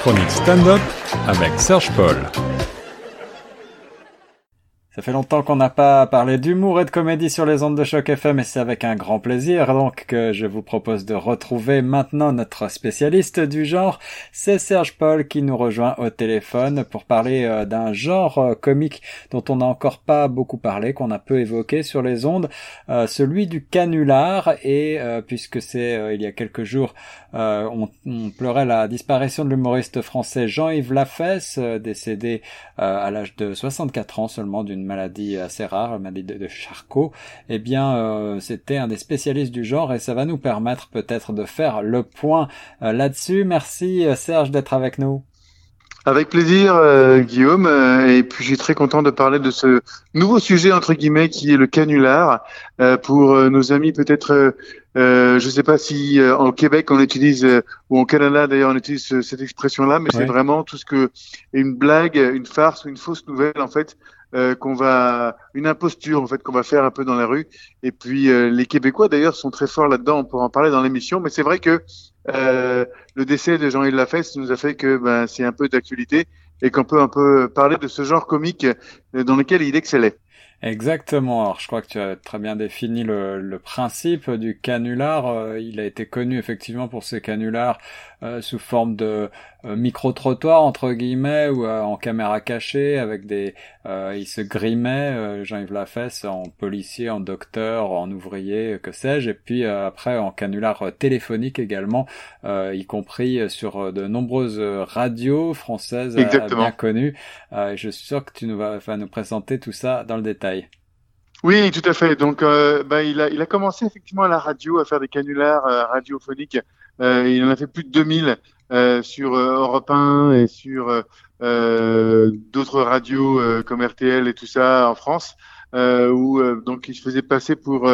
chronique stand-up avec Serge Paul. Ça fait longtemps qu'on n'a pas parlé d'humour et de comédie sur les ondes de choc FM et c'est avec un grand plaisir donc que je vous propose de retrouver maintenant notre spécialiste du genre. C'est Serge Paul qui nous rejoint au téléphone pour parler euh, d'un genre euh, comique dont on n'a encore pas beaucoup parlé, qu'on a peu évoqué sur les ondes, euh, celui du canular et puisque c'est il y a quelques jours on, on, pleurait la disparition de l'humoriste français Jean-Yves Lafesse décédé à l'âge de 64 ans seulement d'une maladie assez rare, la maladie de, Charcot, eh bien euh, c'était un des spécialistes du genre et ça va nous permettre peut-être de faire le point euh, là-dessus. Merci euh, Serge d'être avec nous. Avec plaisir, Guillaume. et puis, je suis très content de parler de ce nouveau sujet entre guillemets qui est le canular. pour nos amis, peut-être, je ne sais pas si en Québec on utilise ou en Canada d'ailleurs on utilise cette expression-là, mais c'est vraiment tout ce que une blague, une farce ou une fausse nouvelle en fait euh, qu'on va une imposture en fait qu'on va faire un peu dans la rue. Et puis euh, les Québécois d'ailleurs sont très forts là-dedans. On pourra en parler dans l'émission, mais c'est vrai que euh, le décès de Jean-Yves Lafesse nous a fait que ben, c'est un peu d'actualité et qu'on peut un peu parler de ce genre comique dans lequel il excellait. Exactement. Alors, je crois que tu as très bien défini le, le principe du canular. il a été connu effectivement pour ses canulars euh, sous forme de euh, micro-trottoir entre guillemets ou euh, en caméra cachée avec des il se grimait Jean-Yves Lafesse en policier en docteur en ouvrier que sais-je et puis après en canular téléphonique également y compris sur de nombreuses radios françaises bien connues je suis sûr que tu nous vas, nous présenter tout ça dans le détail oui, tout à fait. Donc, bah, il, a, commencé effectivement à la radio à faire des canulars radiophoniques euh, il en a fait plus de 2000 euh, sur euh, Europe 1 et sur d'autres radios comme RTL et tout ça en France, où donc il se faisait passer pour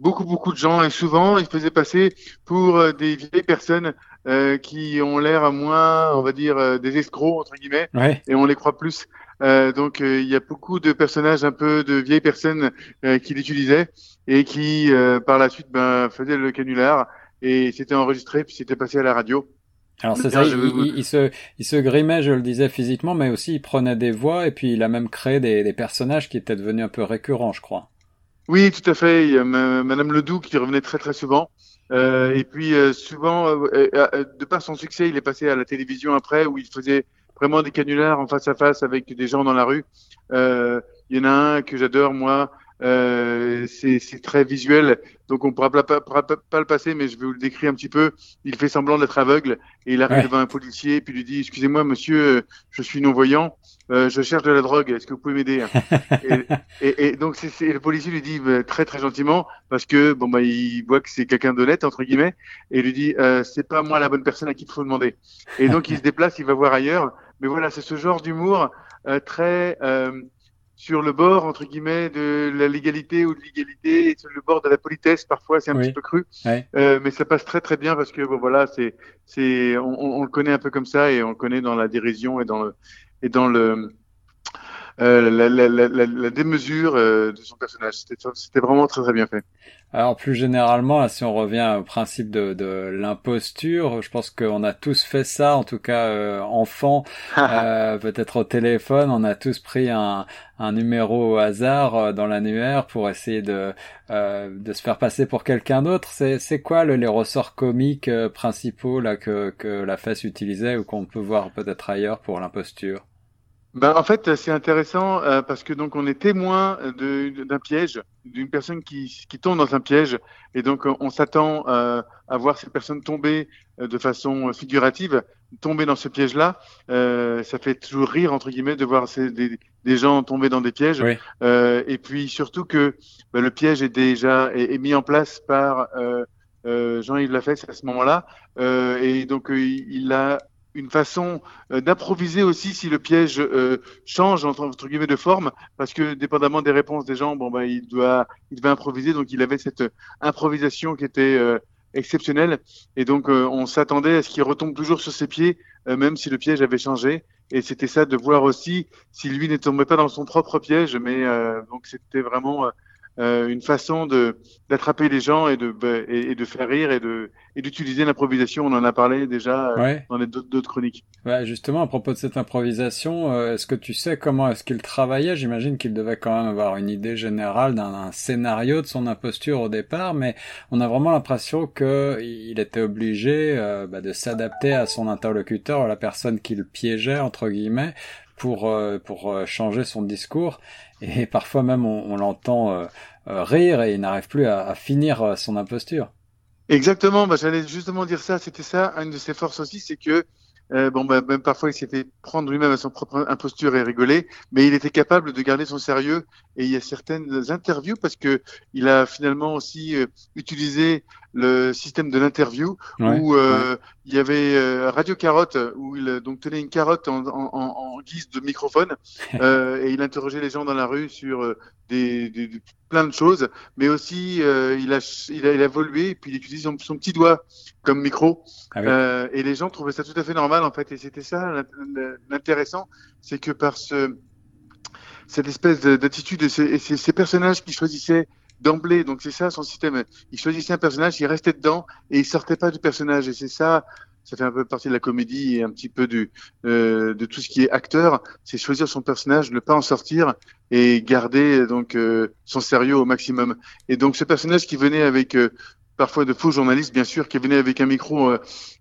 beaucoup beaucoup de gens et souvent il se faisait passer pour des vieilles personnes qui ont l'air moins, on va dire, des escrocs entre guillemets, et on les croit plus. Euh, donc il y a beaucoup de personnages un peu de vieilles personnes qui l'utilisaient et qui par la suite ben, faisaient le canular et c'était enregistré puis c'était passé à la radio. Alors c'est ça, il, se, il se grimait, je le disais physiquement, mais aussi il prenait des voix et puis il a même créé des, des personnages qui étaient devenus un peu récurrents, je crois. Oui, tout à fait. Il y a Madame Ledoux qui revenait très très souvent. Euh, et puis euh, souvent, euh, de par son succès, il est passé à la télévision après, où il faisait vraiment des canulars en face à face avec des gens dans la rue. il y en a un que j'adore, moi, euh, c'est très visuel, donc on pourra pas, pas, pas, le passer, mais je vais vous le décrire un petit peu. Il fait semblant d'être aveugle et il arrive devant un policier et puis lui dit "Excusez-moi, monsieur, je suis non voyant, euh, je cherche de la drogue. Est-ce que vous pouvez m'aider et, et, et, donc c'est le policier lui dit bah, très très gentiment parce que bon bah il voit que c'est quelqu'un d'honnête entre guillemets et lui dit euh, "C'est pas moi la bonne personne à qui il faut demander." Et donc il se déplace, il va voir ailleurs. Mais voilà, c'est ce genre d'humour euh, très euh, sur le bord entre guillemets de la légalité ou de l'égalité, sur le bord de la politesse parfois c'est un petit peu cru, euh, mais ça passe très très bien parce que bon voilà c'est c'est on, on, le connaît un peu comme ça et on le connaît dans la dérision et dans le et dans le euh, la, la, la, la, démesure euh, de son personnage. C'était vraiment très très bien fait. Alors plus généralement, si on revient au principe de, de l'imposture, je pense qu'on a tous fait ça, en tout cas euh, enfant, euh, peut-être au téléphone, on a tous pris un, un numéro au hasard euh, dans l'annuaire pour essayer de, de se faire passer pour quelqu'un d'autre. C'est quoi le, les ressorts comiques principaux là que, que la fesse utilisait ou qu'on peut voir peut-être ailleurs pour l'imposture? Ben, en fait, c'est intéressant euh, parce que donc on est témoin d'un piège, d'une personne qui, qui, tombe dans un piège, et donc on s'attend euh, à voir cette personne tomber euh, de façon figurative, tomber dans ce piège-là. ça fait toujours rire entre guillemets de voir ces, des, des, gens tomber dans des pièges, et puis surtout que ben, le piège est déjà est, mis en place par Jean-Yves Lafesse à ce moment-là, et donc il a une façon euh, d'improviser aussi si le piège euh, change entre, guillemets de forme, parce que dépendamment des réponses des gens, bon bah il doit, il devait improviser, donc il avait cette improvisation qui était euh, exceptionnelle, et donc on s'attendait à ce qu'il retombe toujours sur ses pieds, même si le piège avait changé, et c'était ça de voir aussi si lui ne tombait pas dans son propre piège, mais donc c'était vraiment euh, une façon de d'attraper les gens et de bah, et, de faire rire et de et d'utiliser l'improvisation. On en a parlé déjà euh, dans d'autres chroniques. Ouais, justement, à propos de cette improvisation, euh, est-ce que tu sais comment est-ce qu'il travaillait? J'imagine qu'il devait quand même avoir une idée générale d'un scénario de son imposture au départ, mais on a vraiment l'impression que il était obligé bah, de s'adapter à son interlocuteur, à la personne qu'il piégeait entre guillemets, pour pour changer son discours et parfois même on, l'entend euh, euh, rire et il n'arrive plus à, finir euh, son imposture. Exactement, bah, j'allais justement dire ça, c'était ça, une de ses forces aussi, c'est que euh, bon, bah, même parfois, il s'est fait prendre lui-même à son propre imposture et rigoler, mais il était capable de garder son sérieux. Et il y a certaines interviews parce que il a finalement aussi euh, utilisé le système de l'interview où euh, il y avait euh, Radio Carotte où il donc tenait une carotte en, en, en guise de microphone et il interrogeait les gens dans la rue sur des, des, plein de choses, mais aussi il a, il, a, il, a, évolué et puis il utilisait son, son petit doigt comme micro. Ah et les gens trouvaient ça tout à fait normal en fait et c'était ça l'intéressant, c'est que par ce cette espèce d'attitude et ces, ces, personnages qui choisissaient d'emblée. Donc c'est ça son système. Il choisissait un personnage, il restait dedans et il sortait pas du personnage. Et c'est ça, ça fait un peu partie de la comédie et un petit peu du euh, de tout ce qui est acteur. C'est choisir son personnage, ne pas en sortir et garder donc euh, son sérieux au maximum. Et donc ce personnage qui venait avec euh, parfois de faux journalistes, bien sûr, qui venaient avec un micro, euh,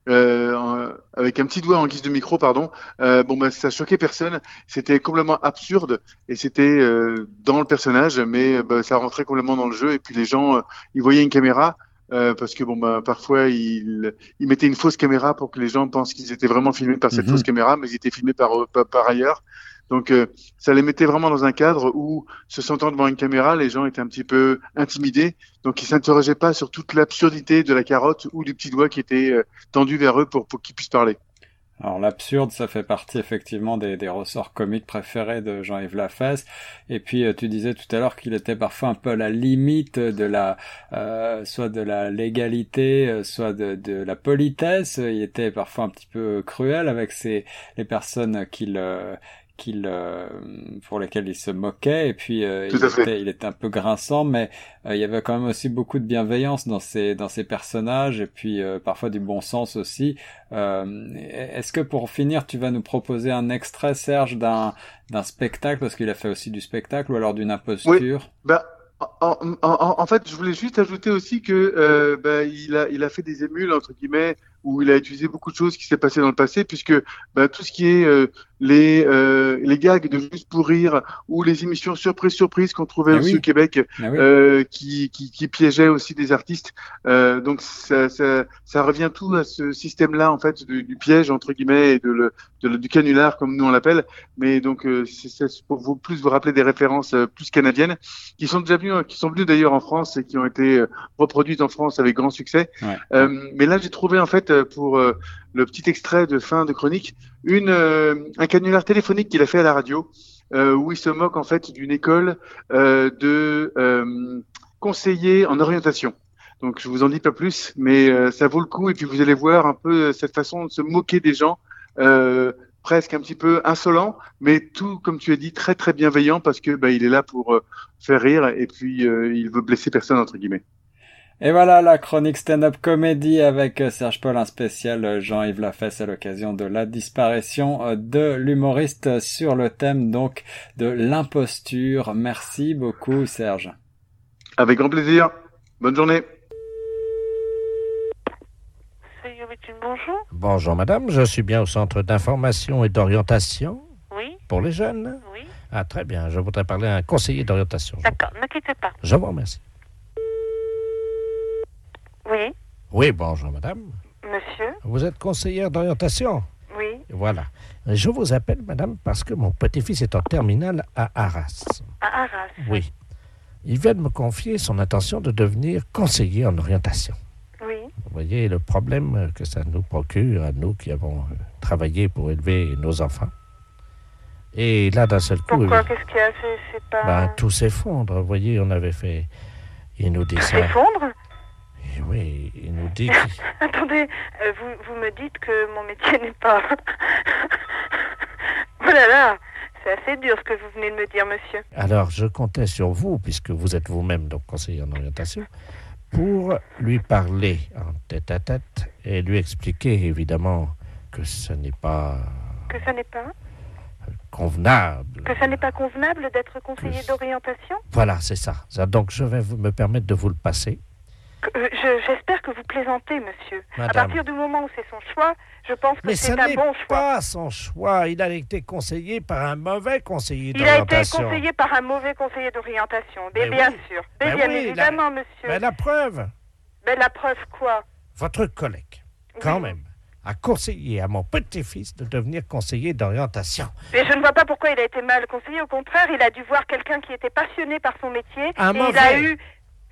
euh, avec un petit doigt en guise de micro, pardon. Euh, bon, ben, ça choquait personne. C'était complètement absurde et c'était euh, dans le personnage, mais ben, ça rentrait complètement dans le jeu. Et puis les gens, ils voyaient une caméra. parce que bon ben parfois ils, ils mettaient une fausse caméra pour que les gens pensent qu'ils étaient vraiment filmés par cette mhm. fausse caméra, mais ils étaient filmés par, par ailleurs. Donc euh, ça les mettait vraiment dans un cadre où, se sentant devant une caméra, les gens étaient un petit peu intimidés. Donc ils s'interrogeaient pas sur toute l'absurdité de la carotte ou du petit doigt qui était euh, tendu vers eux pour, pour qu'ils puissent parler. Alors l'absurde, ça fait partie effectivement des, des ressorts comiques préférés de Jean-Yves Lafesse. Et puis euh, tu disais tout à l'heure qu'il était parfois un peu à la limite de la, euh, soit de la légalité, soit de, de, la politesse. Il était parfois un petit peu cruel avec ses, les personnes qu'il qu'il euh, pour lesquels il se moquait. Et puis euh, il, était, il, était, un peu grinçant mais euh, il y avait quand même aussi beaucoup de bienveillance dans ses dans ses personnages et puis parfois du bon sens aussi. Est-ce que pour finir tu vas nous proposer un extrait Serge d'un d'un spectacle parce qu'il a fait aussi du spectacle ou alors d'une imposture? Oui. bah... En, en, en, fait, je voulais juste ajouter aussi que bah, il a il a fait des émules entre guillemets où il a utilisé beaucoup de choses qui s'est passé dans le passé, puisque bah, tout ce qui est euh, les euh, les gags de juste pour rire ou les émissions surprise surprise qu'on trouvait ah aussi au Québec, ah euh, qui, qui, qui piégeaient aussi des artistes. Donc ça, ça, ça, revient tout à ce système-là en fait du, du, piège entre guillemets et de le, de le, du canular comme nous on l'appelle. Mais donc c'est pour vous plus vous rappeler des références plus canadiennes qui sont déjà venues, qui sont venues d'ailleurs en France et qui ont été reproduites en France avec grand succès. Ouais. mais là j'ai trouvé en fait pour euh, le petit extrait de fin de chronique, une, euh, un canular téléphonique qu'il a fait à la radio, euh, où il se moque en fait d'une école de conseillers en orientation. Donc je vous en dis pas plus, mais ça vaut le coup et puis vous allez voir un peu cette façon de se moquer des gens, presque un petit peu insolent, mais tout comme tu as dit très très bienveillant parce que bah, il est là pour faire rire et puis il veut blesser personne entre guillemets. Et voilà la chronique stand-up comédie avec euh, Serge Paul, un spécial euh, Jean-Yves Lafesse à l'occasion de la disparition euh, de l'humoriste sur le thème donc de l'imposture. Merci beaucoup Serge. Avec grand plaisir. Bonne journée. Bonjour. Bonjour madame, je suis bien au centre d'information et d'orientation. Oui. Pour les jeunes Oui. Ah très bien, je voudrais parler à un conseiller d'orientation. D'accord, ne quittez pas. Je vous remercie. Oui. Bonjour, madame. Monsieur? Vous êtes conseillère d'orientation? Oui. Voilà. Je vous appelle, madame, parce que mon petit-fils est en terminale à Arras. À Arras Oui. Il vient de me confier son intention de devenir conseiller en orientation. Oui. Vous voyez le problème que ça nous procure à nous qui avons euh, travaillé pour élever nos enfants. Et là, d'un seul coup... Pourquoi? Qu'est-ce qu'il y a? C'est pas... Ben, tout s'effondre. Vous voyez, on avait fait... Il nous dit tout s'effondre? Oui, il nous dit. Attendez, euh, vous, vous me dites que mon métier n'est pas. oh là là, c'est assez dur ce que vous venez de me dire, monsieur. Alors, je comptais sur vous, puisque vous êtes vous-même donc conseiller en orientation, pour lui parler en tête à tête et lui expliquer évidemment que ce n'est pas Que ça n'est pas convenable. Que ça n'est pas convenable d'être conseiller Que- d'orientation Voilà, c'est ça. Ça, Donc, je vais vous- me permettre de vous le passer. Euh, je- J'espère que vous plaisantez, monsieur. À partir du moment où c'est son choix, je pense que Mais c'est ce un bon choix. pas son choix. Il a été conseillé par un mauvais conseiller Il a été d'orientation. conseillé par un mauvais conseiller d'orientation. Mais Mais bien oui. sûr. Mais Mais bien oui, évidemment, monsieur. Mais la preuve, Mais la preuve quoi? Votre collègue, quand Oui. même, a conseillé à mon petit-fils de devenir conseiller d'orientation. Mais je ne vois pas pourquoi il a été mal conseillé. Au contraire, il a dû voir quelqu'un qui était passionné par son métier. Un et il a mauvais. eu.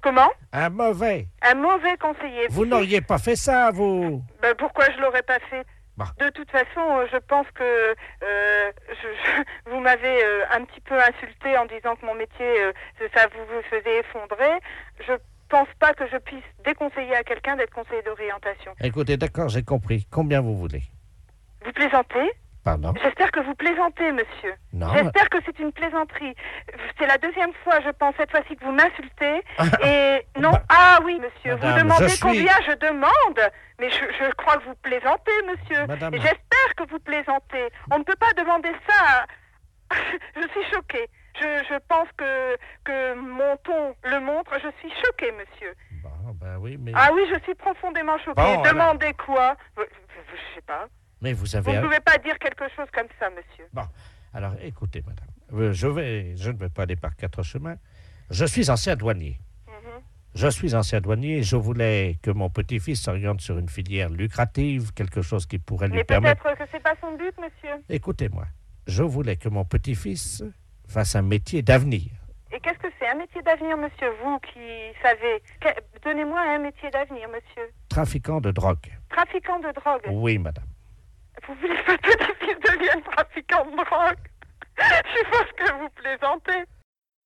Comment Un mauvais. Un mauvais conseiller. Vous n'auriez pas fait ça, vous. Ben, pourquoi je l'aurais pas fait? Bah. De toute façon, euh, je pense que euh, je- je- vous m'avez euh, un petit peu insulté en disant que mon métier, euh, ça vous, vous faisait effondrer. Je pense pas que je puisse déconseiller à quelqu'un d'être conseiller d'orientation. Écoutez, d'accord, j'ai compris. Combien vous voulez? Vous plaisantez? Pardon J'espère que vous plaisantez, monsieur. Non. J'espère que c'est une plaisanterie. C'est la deuxième fois, je pense, cette fois-ci que vous m'insultez. Et non, Bah, ah oui, monsieur, madame, vous demandez je suis- combien je demande. Mais je, je crois que vous plaisantez, monsieur. Madame. J'espère que vous plaisantez. On ne peut pas demander ça. à- je suis choquée. Je, je pense que, que mon ton le montre. Je suis choquée, monsieur. Bon, ben oui, mais, Ah oui, je suis profondément choquée. Bon, alors. Demandez quoi? Je je sais pas. Mais vous ne pouvez pas dire quelque chose comme ça, monsieur. Alors, écoutez, madame, euh, je, vais, je ne vais pas aller par quatre chemins. Je suis ancien douanier. Mhm. Je suis ancien douanier et je voulais que mon petit-fils s'oriente sur une filière lucrative, quelque chose qui pourrait lui Mais permettre... peut-être que c'est pas son but, monsieur. Écoutez-moi, je voulais que mon petit-fils fasse un métier d'avenir. Et qu'est-ce que c'est un métier d'avenir, monsieur? Vous qui savez. Donnez-moi un métier d'avenir, monsieur. Trafiquant de drogue. Trafiquant de drogue. Oui, madame pouvez pas que les deviennent pratiquants de drogue. Je pense que vous plaisantez.